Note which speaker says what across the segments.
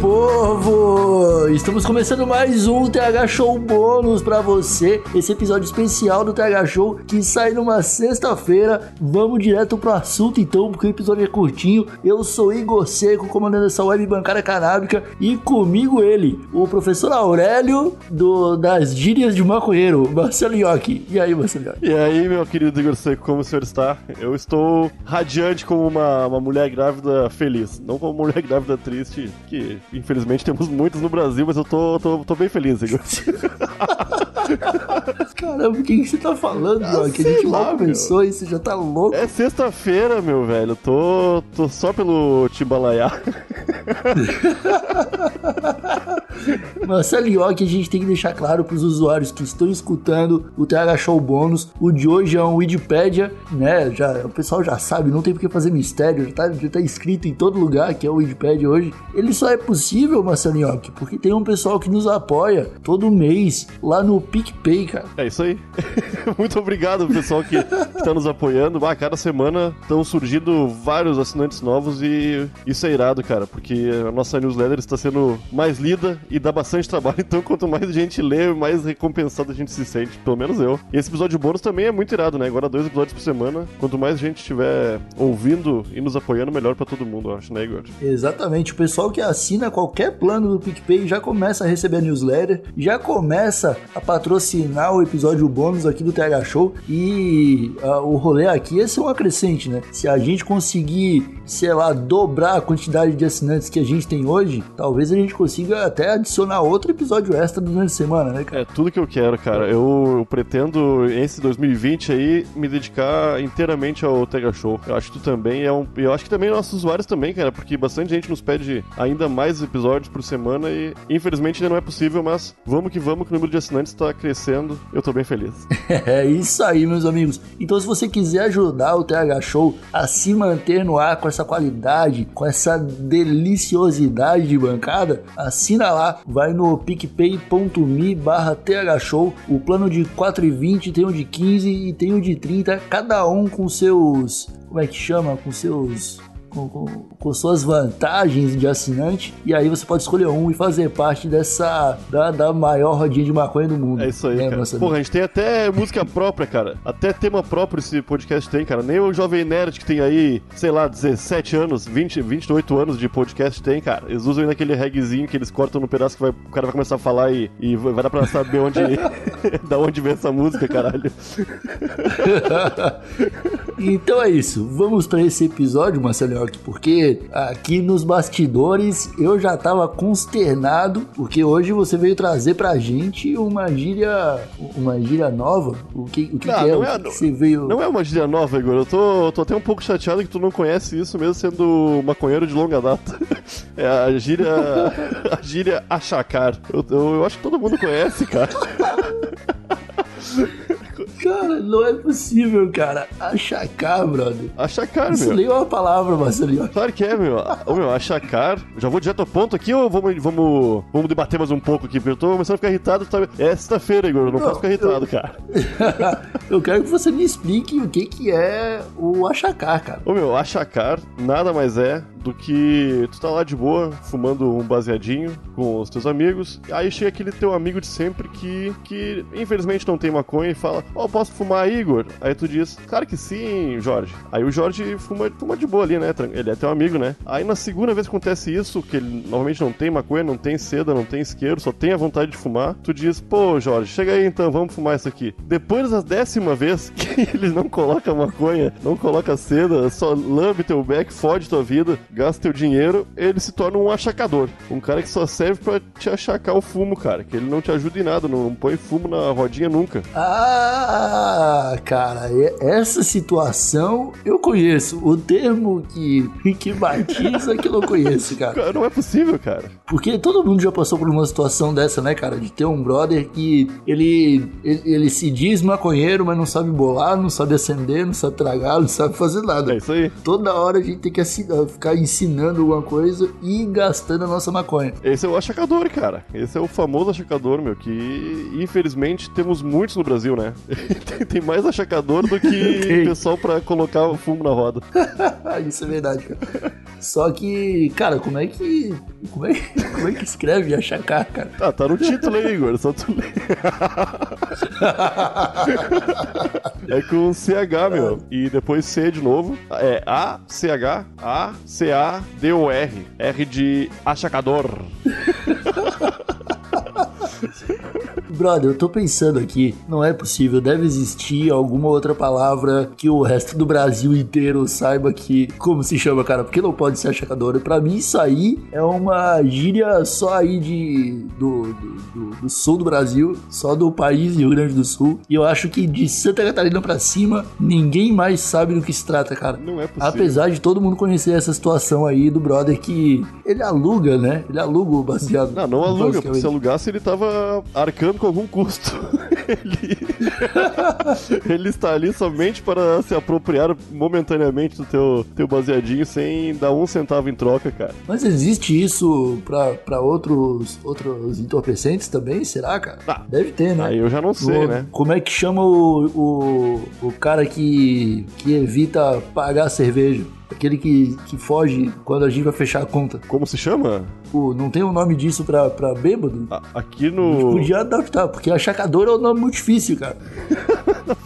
Speaker 1: povo! Estamos começando mais um TH Show bônus pra você. Esse episódio especial do TH Show que sai numa sexta-feira. Vamos direto pro assunto então, porque o episódio é curtinho. Eu sou Igor Seco, comandando essa web bancária canábica, e comigo ele, o professor Aurélio do, das gírias de maconheiro, Marcelo Iocchi. E aí, Marcelo Iocchi?
Speaker 2: E aí, meu querido Igor Seco, como o senhor está? Eu estou radiante como uma, uma mulher grávida feliz. Não como uma mulher grávida triste, que infelizmente temos muitos no Brasil, mas eu tô, tô, tô bem feliz, Igor.
Speaker 1: Caramba, o que, que você tá falando,
Speaker 2: Ah,
Speaker 1: Que a gente
Speaker 2: lá,
Speaker 1: mal começou e você já tá louco.
Speaker 2: É sexta-feira, meu velho. Tô, tô só pelo Timbalaiá.
Speaker 1: Marcelo Iocchi, a gente tem que deixar claro pros usuários que estão escutando o TH Show bônus. O de hoje é um Wikipedia, né? Já, o pessoal já sabe, não tem por que fazer mistério, já tá, já tá escrito em todo lugar que é o Wikipedia hoje. Ele só é possível, Marcelo Iocchi, porque tem um pessoal que nos apoia todo mês lá no PicPay, cara.
Speaker 2: É isso aí. Muito obrigado, pessoal que, que tá nos apoiando. Ah, cada semana estão surgindo vários assinantes novos e isso é irado, cara, porque a nossa newsletter está sendo mais lida e dá bastante trabalho. Então, quanto mais gente lê, mais recompensado a gente se sente, pelo menos eu. E esse episódio bônus também é muito irado, né? Agora dois episódios por semana. Quanto mais gente estiver ouvindo e nos apoiando, melhor pra todo mundo, eu acho, né, Igor?
Speaker 1: Exatamente, o pessoal que assina qualquer plano do PicPay já começa a receber a newsletter, já começa a patrocinar o episódio bônus aqui do TH Show e ah, o rolê aqui é ser um acrescente, né? Se a gente conseguir, sei lá, dobrar a quantidade de assinantes que a gente tem hoje, talvez a gente consiga até adicionar outro episódio extra durante a semana, né, cara?
Speaker 2: É tudo que eu quero, cara. Eu, eu pretendo, esse 2020 aí, me dedicar inteiramente ao Tega Show. Eu acho que tu também é um. Eu acho que também nossos usuários também, cara, porque bastante gente nos pede ainda mais episódios por semana e infelizmente ainda não é possível, mas vamos que vamos, que o número de assinantes tá crescendo. Eu tô bem feliz.
Speaker 1: É isso aí, meus amigos. Então, se você quiser ajudar o TH Show a se manter no ar com essa qualidade, com essa deliciosidade de bancada, assina lá, vai no picpay.me barra thshow. O plano de 4,20 tem o de 15 e tem o de 30, cada um com seus. Como é que chama? Com seus com, com, com, suas vantagens de assinante, e aí você pode escolher um e fazer parte dessa da, da maior rodinha de maconha do mundo.
Speaker 2: É isso aí,
Speaker 1: né,
Speaker 2: cara. Porra, a gente tem até música própria, cara. Até tema próprio esse podcast tem, cara. Nem o Jovem Nerd que tem aí, sei lá, 17 anos, 20, 28 anos de podcast tem, cara. Eles usam ainda aquele reggaezinho que eles cortam no pedaço que vai, o cara vai começar a falar e, e vai dar pra saber onde, da onde vem essa música, caralho.
Speaker 1: então é isso. Vamos para esse episódio, Marcelo porque aqui nos bastidores eu já tava consternado, porque hoje você veio trazer pra gente uma gíria, uma gíria nova. O que, o que,
Speaker 2: não,
Speaker 1: que é?
Speaker 2: Não
Speaker 1: o
Speaker 2: é,
Speaker 1: você veio...
Speaker 2: não é uma gíria nova, Igor. Eu tô, tô até um pouco chateado que tu não conhece isso, mesmo sendo maconheiro de longa data. É a gíria. a gíria achacar. Eu, eu, eu acho que todo mundo conhece, cara.
Speaker 1: Cara, não é possível, cara. Achacar, brother.
Speaker 2: Achacar,
Speaker 1: Isso
Speaker 2: meu.
Speaker 1: nem é uma palavra, Marcelinho.
Speaker 2: Claro que é, meu. Ô, meu, achacar. Já vou direto ao ponto aqui ou vamos, vamos, vamos debater mais um pouco aqui? Porque eu tô começando a ficar irritado. Tá... É sexta-feira, Igor. Eu não,
Speaker 1: Não,
Speaker 2: posso ficar irritado,
Speaker 1: eu-
Speaker 2: cara.
Speaker 1: eu quero que você me explique o que, que é o achacar, cara.
Speaker 2: Ô, meu, achacar nada mais é do que tu tá lá de boa, fumando um baseadinho com os teus amigos. Aí chega aquele teu amigo de sempre que, que infelizmente não tem maconha e fala: Ó, posso fumar, Igor? Aí tu diz: Claro que sim, Jorge. Aí o Jorge fuma, fuma de boa ali, né? Ele é teu amigo, né? Aí na segunda vez que acontece isso, que ele normalmente não tem maconha, não tem seda, não tem isqueiro, só tem a vontade de fumar, tu diz: Pô, Jorge, chega aí então, vamos fumar isso aqui. Depois da décima vez que ele não coloca maconha, não coloca seda, só lambe teu beck, fode tua vida, gasta teu dinheiro, ele se torna um achacador. Um cara que só serve pra te achacar o fumo, cara. Que ele não te ajuda em nada, não põe fumo na rodinha nunca.
Speaker 1: Ah, cara, essa situação eu conheço. O termo que, que batiza que eu não conheço, cara.
Speaker 2: Não é possível, cara.
Speaker 1: Porque todo mundo já passou por uma situação dessa, né, cara? De ter um brother que ele, ele, ele se diz maconheiro, mas não sabe bolar, não sabe acender, não sabe tragar, não sabe fazer nada.
Speaker 2: É isso aí.
Speaker 1: Toda hora a gente tem que assi- ficar ensinando alguma coisa e gastando a nossa maconha.
Speaker 2: Esse é o achacador, cara. Esse é o famoso achacador, meu, que infelizmente temos muitos no Brasil, né? tem, mais achacador do que pessoal pra colocar fumo na roda.
Speaker 1: Isso é verdade, cara. Só que, cara, como é que. Como é, que- como é que escreve achacar, cara?
Speaker 2: Ah, tá no título aí, Igor, só tu ler. É com CH, meu. E depois C de novo. É A-C-H-A-C-A-D-O-R. R de achacador.
Speaker 1: Brother, eu tô pensando aqui, não é possível, deve existir alguma outra palavra que o resto do Brasil inteiro saiba que como se chama, cara, porque não pode ser achacador. E Pra mim isso aí é uma gíria só aí de do, do, do- do sul do Brasil, só do país Rio Grande do Sul. E eu acho que de Santa Catarina pra cima, ninguém mais sabe do que se trata, cara.
Speaker 2: Não é possível.
Speaker 1: Apesar de todo mundo conhecer essa situação aí do brother que ele aluga, né? Ele aluga o baseado.
Speaker 2: Não, não aluga, porque se alugasse ele tava arcando com algum custo. ele... ele está ali somente para se apropriar momentaneamente do teu, teu baseadinho sem dar um centavo em troca, cara.
Speaker 1: Mas existe isso pra outros, outros entorpecentes também? Será, cara?
Speaker 2: Ah,
Speaker 1: Deve ter, né?
Speaker 2: Aí eu já não sei,
Speaker 1: O-
Speaker 2: né?
Speaker 1: Como é que chama o, o, o cara que, que evita pagar a cerveja? Aquele que, que foge quando a gente vai fechar a conta.
Speaker 2: Como se chama?
Speaker 1: Pô, não tem um nome disso pra, pra bêbado?
Speaker 2: A- Aqui no.
Speaker 1: Podia adaptar, porque achacador é um nome muito difícil, cara.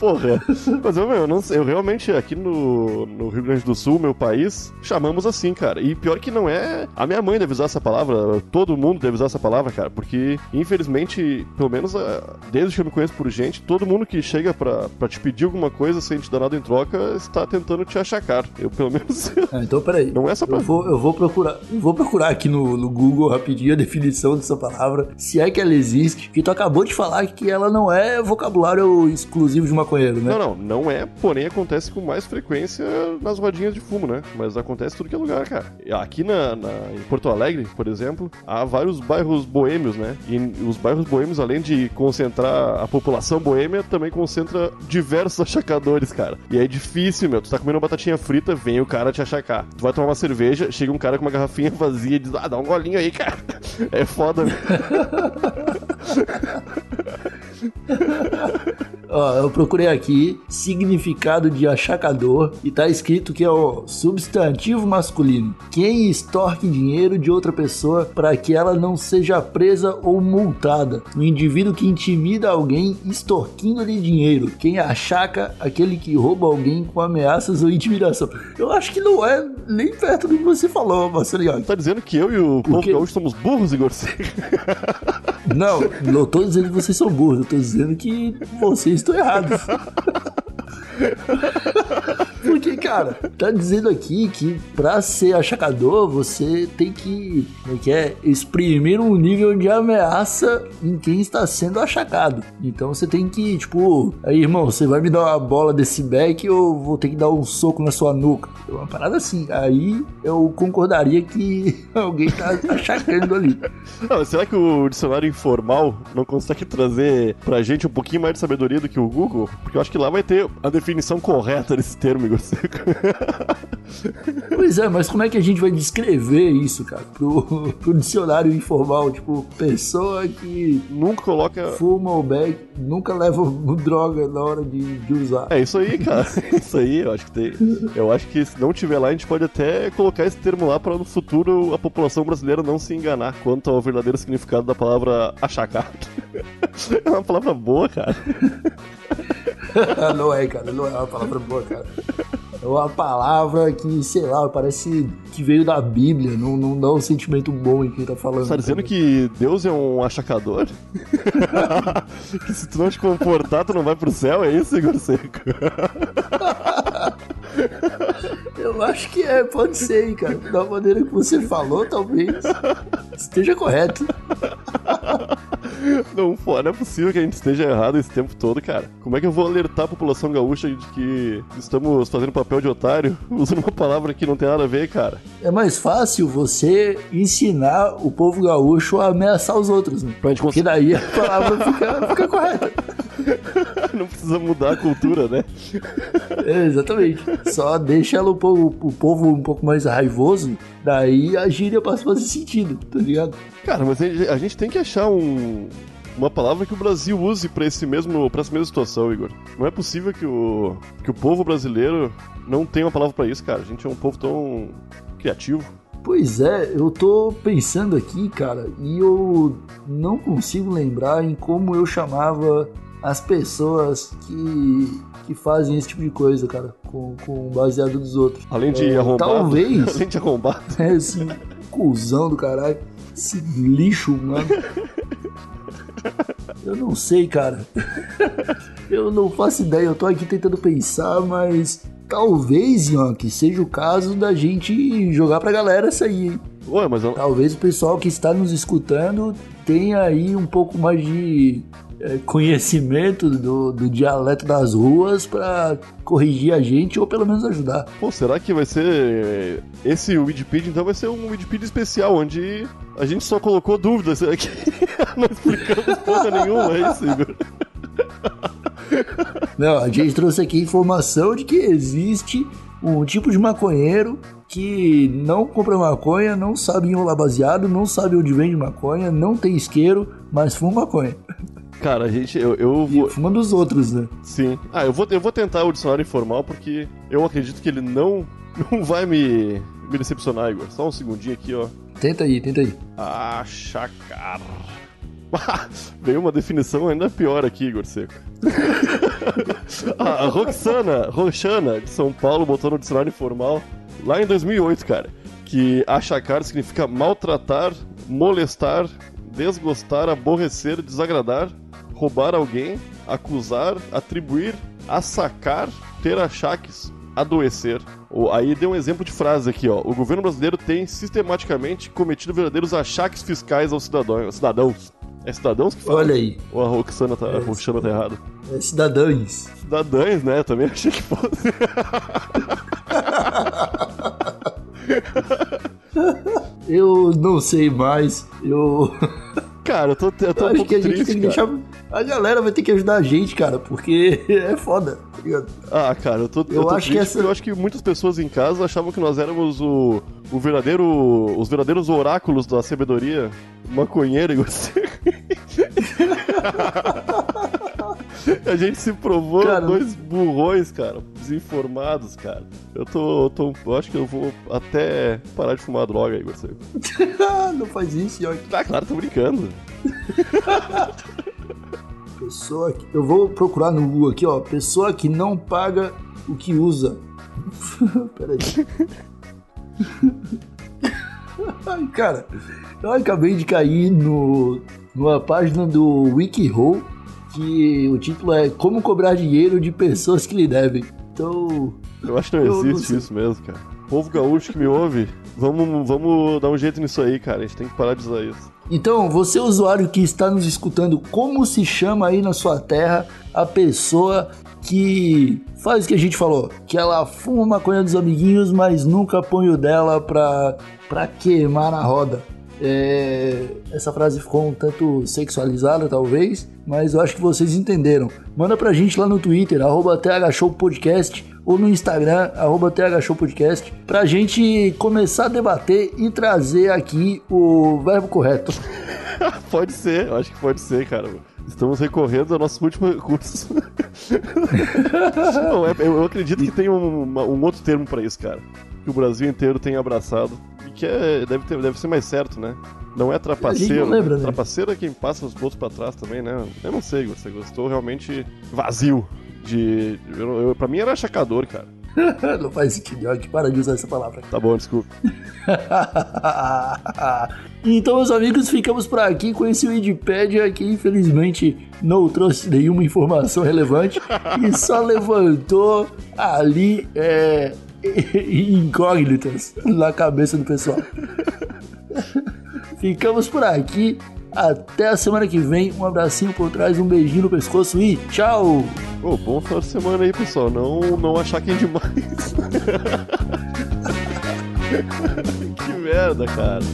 Speaker 2: Porra. Mas eu, meu, eu não sei. Eu realmente, aqui no, no Rio Grande do Sul, meu país, chamamos assim, cara. E pior que não é. A minha mãe deve usar essa palavra, todo mundo deve usar essa palavra, cara. Porque, infelizmente, pelo menos ah, desde que eu me conheço por gente, todo mundo que chega pra, pra te pedir alguma coisa sem te dar nada em troca está tentando te achacar. Eu, pelo menos.
Speaker 1: Ah, então peraí.
Speaker 2: Não é só pra.
Speaker 1: Eu vou, eu vou procurar, eu vou procurar aqui no, no Google rapidinho a definição dessa palavra, se é que ela existe, que tu acabou de falar que ela não é vocabulário exclusivo de maconheiro, né?
Speaker 2: Não, não, não é, porém acontece com mais frequência nas rodinhas de fumo, né? Mas acontece tudo que é lugar, cara. Aqui na, na- em Porto Alegre, por exemplo, há vários bairros boêmios, né? E os bairros boêmios, além de concentrar a população boêmia, também concentra diversos achacadores, cara. E é difícil, meu. Tu tá comendo uma batatinha frita, vem o cara te achacar. Tu vai tomar uma cerveja, chega um cara com uma garrafinha vazia e diz, ah, dá um golinho aí, cara. É foda.
Speaker 1: Ó, eu procurei aqui significado de achacador e tá escrito que é o substantivo masculino. Quem extorque dinheiro de outra pessoa para que ela não seja presa ou multada. O indivíduo que intimida alguém extorquindo-lhe dinheiro. Quem achaca aquele que rouba alguém com ameaças ou intimidação. Eu acho que não é nem perto do que você falou, Marcelinho.
Speaker 2: Tá dizendo que eu e o
Speaker 1: quê?
Speaker 2: gaúcho somos burros, Igor Seca?
Speaker 1: Não, não tô dizendo que vocês são burros, eu tô dizendo que vocês estão errados. Cara, tá dizendo aqui que pra ser achacador você tem que, como é que é, exprimir um nível de ameaça em quem está sendo achacado. Então você tem que, tipo, aí irmão, você vai me dar uma bola desse back ou vou ter que dar um soco na sua nuca? É uma parada assim. Aí eu concordaria que alguém tá achacando ali.
Speaker 2: Não, será que o dicionário informal não consegue trazer pra gente um pouquinho mais de sabedoria do que o Google? Porque eu acho que lá vai ter a definição correta desse termo, Igor.
Speaker 1: Pois é, mas como é que a gente vai descrever isso, cara, pro, pro dicionário informal? Tipo, pessoa que
Speaker 2: Nunca coloca.
Speaker 1: fuma ou bebe, nunca leva droga na hora de, de usar.
Speaker 2: É isso aí, cara. Isso aí, eu acho que tem. Eu acho que se não tiver lá, a gente pode até colocar esse termo lá para no futuro a população brasileira não se enganar quanto ao verdadeiro significado da palavra achacar. É uma palavra boa, cara.
Speaker 1: não é, cara, não é uma palavra boa, cara. É uma palavra que, sei lá, parece que veio da Bíblia, não, não dá um sentimento bom em quem tá falando.
Speaker 2: Você tá dizendo que Deus é um achacador? que se tu não te comportar, tu não vai pro céu? É isso, Igor Seco?
Speaker 1: Eu acho que é, pode ser, hein, cara. Da maneira que você falou, talvez esteja correto.
Speaker 2: Não, pô, não é possível que a gente esteja errado esse tempo todo, cara. Como é que eu vou alertar a população gaúcha de que estamos fazendo papel de otário usando uma palavra que não tem nada a ver, cara?
Speaker 1: É mais fácil você ensinar o povo gaúcho a ameaçar os outros, né? Porque daí a palavra fica, fica correta.
Speaker 2: Não precisa mudar a cultura, né?
Speaker 1: É, exatamente. Só deixa o povo, o povo um pouco mais raivoso, daí a gíria passa a fazer sentido, tá ligado?
Speaker 2: Cara, mas a gente, a gente tem que achar um, uma palavra que o Brasil use para esse mesmo para essa mesma situação, Igor. Não é possível que o que o povo brasileiro não tenha uma palavra para isso, cara. A gente é um povo tão criativo.
Speaker 1: Pois é, eu tô pensando aqui, cara, e eu não consigo lembrar em como eu chamava as pessoas que, que fazem esse tipo de coisa, cara, com, com baseado dos outros.
Speaker 2: Além de
Speaker 1: É,
Speaker 2: arrombado.
Speaker 1: Talvez.
Speaker 2: Além de arrombado.
Speaker 1: É, esse cuzão do caralho. Esse lixo, mano. Eu não sei, cara. Eu não faço ideia. Eu tô aqui tentando pensar, mas talvez, Yonk, seja o caso da gente jogar pra galera essa aí, hein?
Speaker 2: Ué, mas eu-
Speaker 1: Talvez o pessoal que está nos escutando tenha aí um pouco mais de conhecimento do, do dialeto das ruas pra corrigir a gente ou pelo menos ajudar.
Speaker 2: Pô, será que vai ser. Esse Wikipedia então vai ser um Wikipedia especial, onde a gente só colocou dúvidas aqui. Não explicamos porra nenhuma, é isso, Igor?
Speaker 1: Não, a gente trouxe aqui informação de que existe um tipo de maconheiro que não compra maconha, não sabe enrolar baseado, não sabe onde vende maconha, não tem isqueiro, mas fuma maconha.
Speaker 2: Cara, a gente. Eu, eu
Speaker 1: E
Speaker 2: vou.
Speaker 1: fuma dos outros, né?
Speaker 2: Sim. Ah, eu vou, eu vou tentar o dicionário informal porque eu acredito que ele não, não vai me, me decepcionar, Igor. Só um segundinho aqui, ó.
Speaker 1: Tenta aí, tenta aí.
Speaker 2: Achacar. Veio uma definição ainda pior aqui, Igor Seco. a Roxana, Roxana, de São Paulo, botou no dicionário informal lá em 2008, cara, que achacar significa maltratar, molestar, desgostar, aborrecer, desagradar, roubar alguém, acusar, atribuir, assacar, ter achaques, adoecer. Aí deu um exemplo de frase aqui, ó. O governo brasileiro tem sistematicamente cometido verdadeiros achaques fiscais aos cidadãos. cidadãos. É cidadãos que falam?
Speaker 1: Olha aí,
Speaker 2: Ou a Roxana tá, a Roxana tá errado?
Speaker 1: é cidadãos.
Speaker 2: Cidadãs, né? Também achei que fosse.
Speaker 1: Eu não sei mais, eu...
Speaker 2: Cara, eu tô, eu tô um
Speaker 1: acho que a gente
Speaker 2: triste,
Speaker 1: tem que
Speaker 2: cara.
Speaker 1: deixar... A galera vai ter que ajudar a gente, cara, porque é foda, tá ligado?
Speaker 2: Ah, cara, eu tô, eu
Speaker 1: Eu
Speaker 2: tô
Speaker 1: acho que essa-
Speaker 2: eu acho que muitas pessoas em casa achavam que nós éramos o, o verdadeiro, os verdadeiros oráculos da sabedoria maconheira e você. A gente se provou
Speaker 1: Cara,
Speaker 2: dois burrões, cara, desinformados, cara. Eu tô, eu tô, eu acho que eu vou até parar de fumar droga, Igor. Seco.
Speaker 1: não faz isso, York.
Speaker 2: Ah, claro, tô brincando.
Speaker 1: Pessoa que... Eu vou procurar no Google aqui, ó. Pessoa que não paga o que usa. Peraí. Ai, cara, eu acabei de cair no, numa página do WikiHow que o título é Como cobrar dinheiro de pessoas que lhe devem. Então,
Speaker 2: Eu acho que não
Speaker 1: não
Speaker 2: existe
Speaker 1: sei.
Speaker 2: isso mesmo, cara. Povo gaúcho que me ouve, vamos, vamos dar um jeito nisso aí, cara. A gente tem que parar de usar isso.
Speaker 1: Então, você usuário que está nos escutando, como se chama aí na sua terra a pessoa que faz o que a gente falou? Que ela fuma maconha dos amiguinhos, mas nunca põe o dela pra, pra queimar na roda. É, essa frase ficou um tanto sexualizada, talvez, mas eu acho que vocês entenderam. Manda pra gente lá no Twitter, arroba THShowPodcast, ou no Instagram, arroba THShowPodcast, pra gente começar a debater e trazer aqui o verbo correto.
Speaker 2: pode ser, eu acho que pode ser, cara. Estamos recorrendo ao nosso último recurso. Não, é- eu, acredito que tem um, um outro termo pra isso, cara. Que o Brasil inteiro tem abraçado. Que é, deve, ter, deve ser mais certo, né? Não é trapaceiro.
Speaker 1: Não lembra, né?
Speaker 2: Trapaceiro é quem passa os outros pra trás também, né? Eu não sei, você gostou realmente vazio. De. Eu, eu, pra mim era achacador, cara.
Speaker 1: Não faz sentido, York, para de usar essa palavra.
Speaker 2: Tá bom, desculpa.
Speaker 1: então, meus amigos, ficamos por aqui com esse Wikipedia que infelizmente não trouxe nenhuma informação relevante e só levantou ali é, incógnitas na cabeça do pessoal. ficamos por aqui. Até a semana que vem. Um abracinho por trás, um beijinho no pescoço e tchau!
Speaker 2: Bom final de semana aí, pessoal. Não, não achar quem demais. que merda, cara.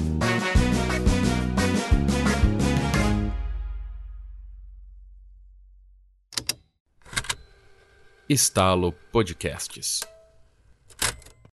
Speaker 3: Estalo Podcasts.